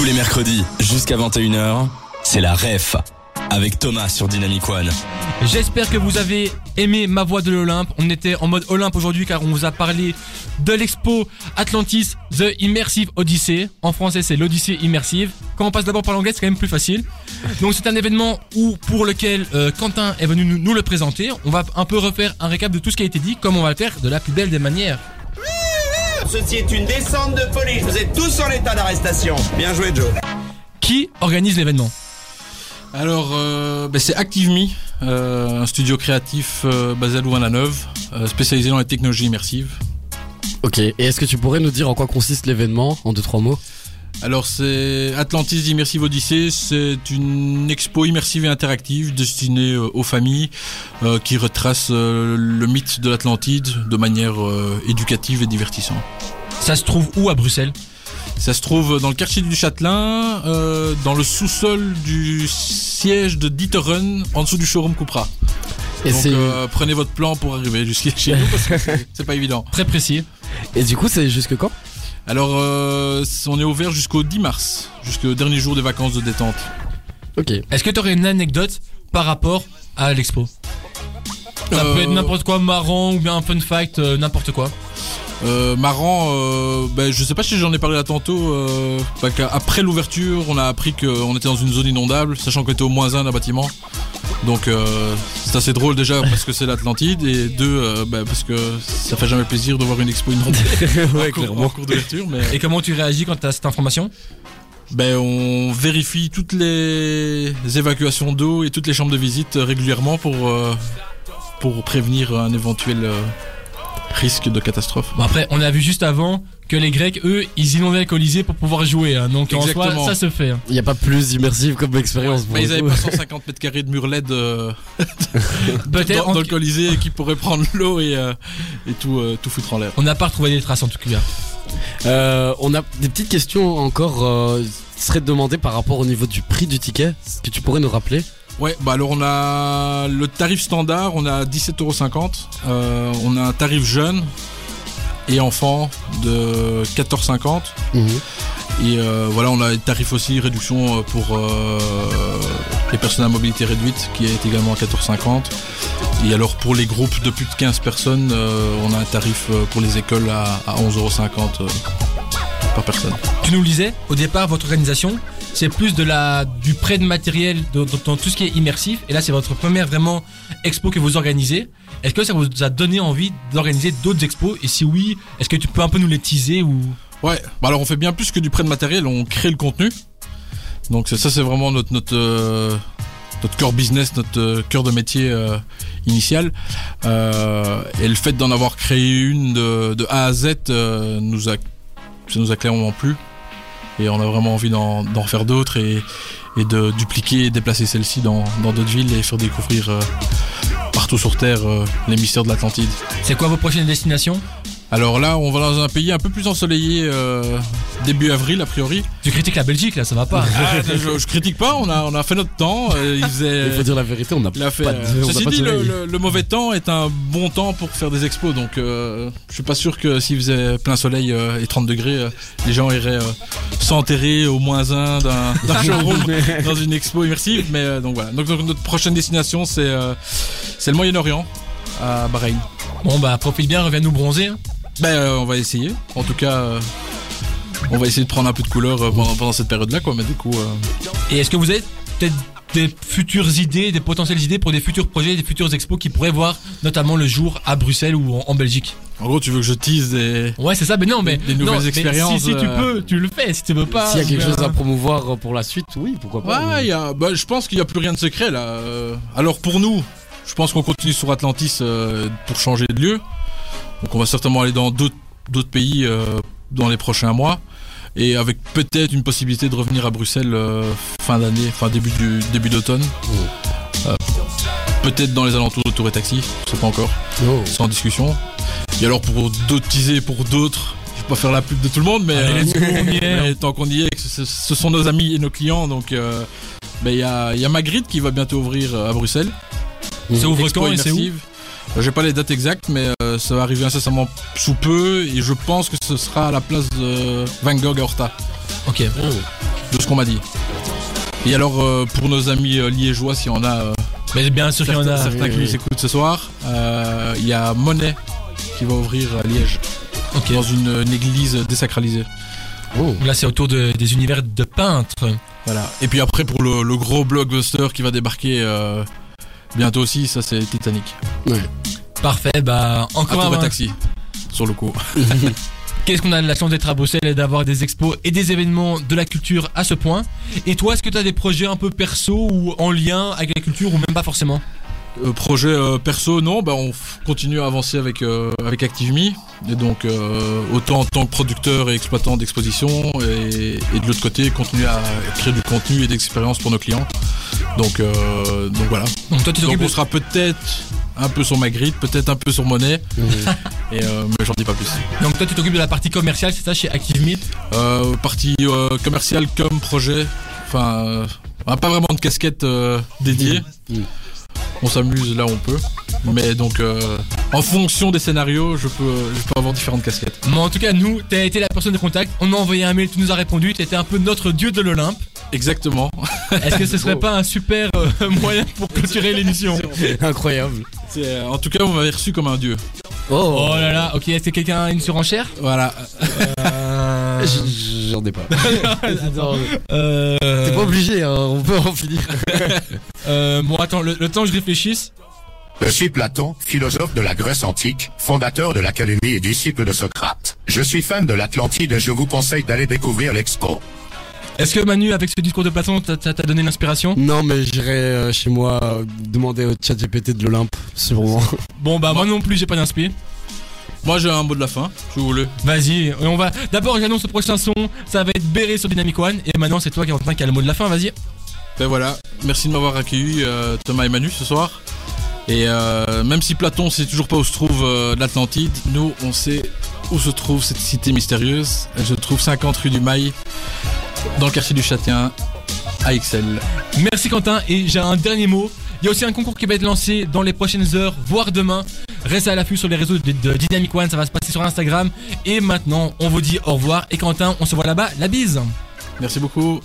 Tous les mercredis, jusqu'à 21h, c'est la REF avec Thomas sur Dynamic One. J'espère que vous avez aimé ma voix de l'Olympe. On était en mode Olympe aujourd'hui car on vous a parlé de l'expo Atlantis The Immersive Odyssey. En français, c'est l'Odyssée immersive. Quand on passe d'abord par l'anglais, c'est quand même plus facile. Donc c'est un événement où pour lequel euh, Quentin est venu nous, nous le présenter. On va un peu refaire un récap de tout ce qui a été dit, comme on va le faire de la plus belle des manières. Ceci est une descente de police. Vous êtes tous en état d'arrestation. Bien joué, Joe. Qui organise l'événement Alors, euh, ben, c'est ActiveMe, euh, un studio créatif euh, basé à Louvain-la-Neuve, euh, spécialisé dans les technologies immersives. Ok, et est-ce que tu pourrais nous dire en quoi consiste l'événement en deux trois mots? Alors, c'est Atlantis Immersive Odyssey, c'est une expo immersive et interactive destinée euh, aux familles euh, qui retrace euh, le mythe de l'Atlantide de manière euh, éducative et divertissante. Ça se trouve où à Bruxelles? Ça se trouve dans le quartier du Châtelain, euh, dans le sous-sol du siège de Dieterun, en dessous du showroom Cupra. Et Donc c'est euh, prenez votre plan pour arriver jusqu'à chez nous parce que c'est- c'est pas évident. Très précis. et du coup c'est jusque quand? Alors euh, on est ouvert jusqu'au 10 mars, jusqu'au dernier jour des vacances de détente. Ok. Est-ce que tu aurais une anecdote par rapport à l'expo? Ça Euh, peut être n'importe quoi marrant ou bien un fun fact, euh, n'importe quoi. Euh, marrant, euh, ben, je sais pas si j'en ai parlé là tantôt. Euh, bah, après l'ouverture, on a appris qu'on était dans une zone inondable, sachant qu'on était au moins un d'un bâtiment. Donc euh, c'est assez drôle déjà parce que c'est l'Atlantide et deux euh, bah, parce que ça fait jamais plaisir de voir une expo inondée ouais, en cours- en cours d'ouverture. Mais Et comment tu réagis quand tu as cette information ben, on vérifie toutes les évacuations d'eau et toutes les chambres de visite régulièrement pour, euh, pour prévenir un éventuel euh, risque de catastrophe. Bon après, on a vu juste avant que les Grecs, eux, ils inondaient le Colisée pour pouvoir jouer. hein. Donc en soi, ça se fait. hein. Il y a pas plus immersif comme expérience. Mais ils avaient pas 150 mètres carrés de mur LED euh, Peut-être. dans, le Colisée qui pourrait prendre l'eau et, euh, et tout, euh, tout foutre en l'air. On n'a pas retrouvé des traces en tout cas. Euh, on a des petites questions encore euh, qui seraient demandées par rapport au niveau du prix du ticket. Est-ce que tu pourrais nous rappeler? Ouais, bah alors on a le tarif standard, on a 17,50€. Euh, on a un tarif jeune et enfant de 14,50€. Mhm. Et euh, voilà, on a des tarifs aussi, réduction euh, pour euh, les personnes à mobilité réduite qui est également à 14,50. Et alors pour les groupes de plus de 15 personnes, euh, on a un tarif pour les écoles à, à 11,50€ par personne. Tu nous le disais, au départ, votre organisation, c'est plus de la, du prêt de matériel dans, tout ce qui est immersif. Et là, c'est votre première vraiment expo que vous organisez. Est-ce que ça vous a donné envie d'organiser d'autres expos? Et si oui, est-ce que tu peux un peu nous les teaser ou? Ouais, bah alors on fait bien plus que du prêt de matériel, on crée le contenu. Donc ça c'est vraiment notre notre euh, core business, notre euh, cœur de métier euh, initial. Et le fait d'en avoir créé une de, A à Z nous a ça nous a clairement plu. Et on a vraiment envie d'en faire d'autres et, et de dupliquer et déplacer celle-ci dans dans d'autres villes et faire découvrir euh, partout sur Terre euh, les mystères de l'Atlantide. c'est quoi vos prochaines destinations? Alors là, on va dans un pays un peu plus ensoleillé euh, début avril a priori. Tu critiques la Belgique là, ça va pas. Ah, je, je critique pas, on a, on a fait notre temps. euh, il faisait, Il faut dire la vérité, on n'a fait, pas de, euh, on n'a ceci pas de dit, le, le- le mauvais temps est un bon temps pour faire des expos. Donc, euh, je suis pas sûr que s'il faisait plein soleil euh, et 30 degrés, euh, les gens iraient euh, s'enterrer au moins un d'un d'un showroom dans une expo immersive. Mais euh, donc voilà. Donc, donc, notre prochaine destination, c'est euh, c'est le Moyen-Orient, à Bahreïn. Bon bah profite bien, reviens nous bronzer. hein. Ben, euh, on va essayer. En tout cas, euh, on va essayer de prendre un peu de couleur euh, pendant, pendant cette période-là, quoi. Mais du coup, euh, Et est-ce que vous avez peut-être des futures idées, des potentielles idées pour des futurs projets, des futurs expos qui pourraient voir notamment le jour à Bruxelles ou en, en Belgique? En gros, tu veux que je tease des. Ouais, c'est ça, mais non, mais. Des nouvelles non, expériences, Si, si tu peux, tu le fais. Si tu veux pas. S'il y a quelque ben- chose à promouvoir pour la suite, oui, pourquoi pas. Ouais, il y a, bah, je pense qu'il n'y a plus rien de secret là. Alors pour nous, je pense qu'on continue sur Atlantis euh, pour changer de lieu. Donc on va certainement aller dans d'autres pays euh, dans les prochains mois. Et avec peut-être une possibilité de revenir à Bruxelles euh, fin d'année, enfin début du début d'automne. Euh, peut-être dans les alentours de Tour et Taxi, je sais pas encore, Oh. c'est en discussion. Et alors pour d'autres teaser pour d'autres, je vais pas faire la pub de tout le monde, mais, Allez, tant qu'on y est, ce, ce sont nos amis et nos clients, donc euh, il y, a, il y a Magritte qui va bientôt ouvrir à Bruxelles. Ça ouvre Expo quand et c'est où J'ai pas les dates exactes, mais euh, ça va arriver incessamment sous peu et je pense que ce sera à la place de Van Gogh à Horta. Ok. de ce qu'on m'a dit. Et alors, euh, pour nos amis euh, liégeois, s'il y en a euh, Mais bien sûr qu'il y en certains, a. certains oui, qui oui. nous écoutent ce soir, euh, il y a Monet qui va ouvrir à Liège, Ok. dans une, une église désacralisée. Oh. Là, c'est autour de- des univers de peintres. Voilà. Et puis après, pour le, le gros blockbuster qui va débarquer euh, bientôt aussi, ça c'est Titanic. Parfait, bah, encore un. et taxi, sur le coup. Qu'est-ce qu'on a de la chance d'être à Bruxelles et d'avoir des expos et des événements de la culture à ce point Et toi, est-ce que tu as des projets un peu perso ou en lien avec la culture ou même pas forcément Euh, projet euh, perso, non, bah on continue à avancer avec euh, avec ActiveMe et donc euh, autant en tant que producteur et exploitant d'exposition et, et de l'autre côté continuer à créer du contenu et d'expérience pour nos clients. Donc euh, donc voilà. Donc toi, tu Donc on sera peut-être un peu sur Magritte, peut-être un peu sur Monnaie, et euh, mais j'en dis pas plus. donc toi, tu t'occupes de la partie commerciale, c'est ça, chez ActiveMe Euh, partie euh, commerciale comme projet, enfin euh, on pas vraiment de casquette dédiée. Mm. On s'amuse là où on peut. Mais donc, euh, en fonction des scénarios, je peux, je peux avoir différentes casquettes. Mais en tout cas, nous, t'as été la personne de contact. On a envoyé un mail, tu nous as répondu. T'étais un peu notre dieu de l'Olympe. Exactement. Est-ce que ce serait pas un super euh, moyen pour clôturer l'émission Incroyable. C'est, euh, en tout cas, vous m'avez reçu comme un dieu. Oh, Oh là là, ok, est-ce que quelqu'un a une surenchère? Voilà. euh... J- J'en ai pas. Attends, euh... T'es pas obligé, hein, on peut en finir. euh, Bon, attends, le, le temps que je réfléchisse. Je suis Platon, philosophe de la Grèce antique, fondateur de l'Académie et disciple de Socrate. Je suis fan de l'Atlantide et je vous conseille d'aller découvrir l'expo. Est-ce que Manu, avec ce discours de Platon, t'as t'as donné l'inspiration? Non, mais j'irai euh, chez moi euh, demander au chat GPT de l'Olympe, sûrement. Bon, bah moi non plus, j'ai pas d'inspi. Moi, j'ai un mot de la fin, si vous voulez. Vas-y, et on va. D'abord, j'annonce le prochain son. Ça va être Béré sur Dynamic One. Et maintenant, c'est toi, Quentin, qui a le mot de la fin. Vas-y. Ben voilà. Merci de m'avoir accueilli, euh, Thomas et Manu, ce soir. Et euh, même si Platon sait toujours pas où se trouve euh, l'Atlantide, nous, on sait où se trouve cette cité mystérieuse. Elle se trouve 50 rue du Mail, dans le quartier du Châtien, à Excel. Merci Quentin et j'ai un dernier mot. Il y a aussi un concours qui va être lancé dans les prochaines heures, voire demain. Restez à l'affût sur les réseaux de, de Dynamic One, ça va se passer sur Instagram. Et maintenant, on vous dit au revoir. Et Quentin, on se voit là-bas. La bise Merci beaucoup.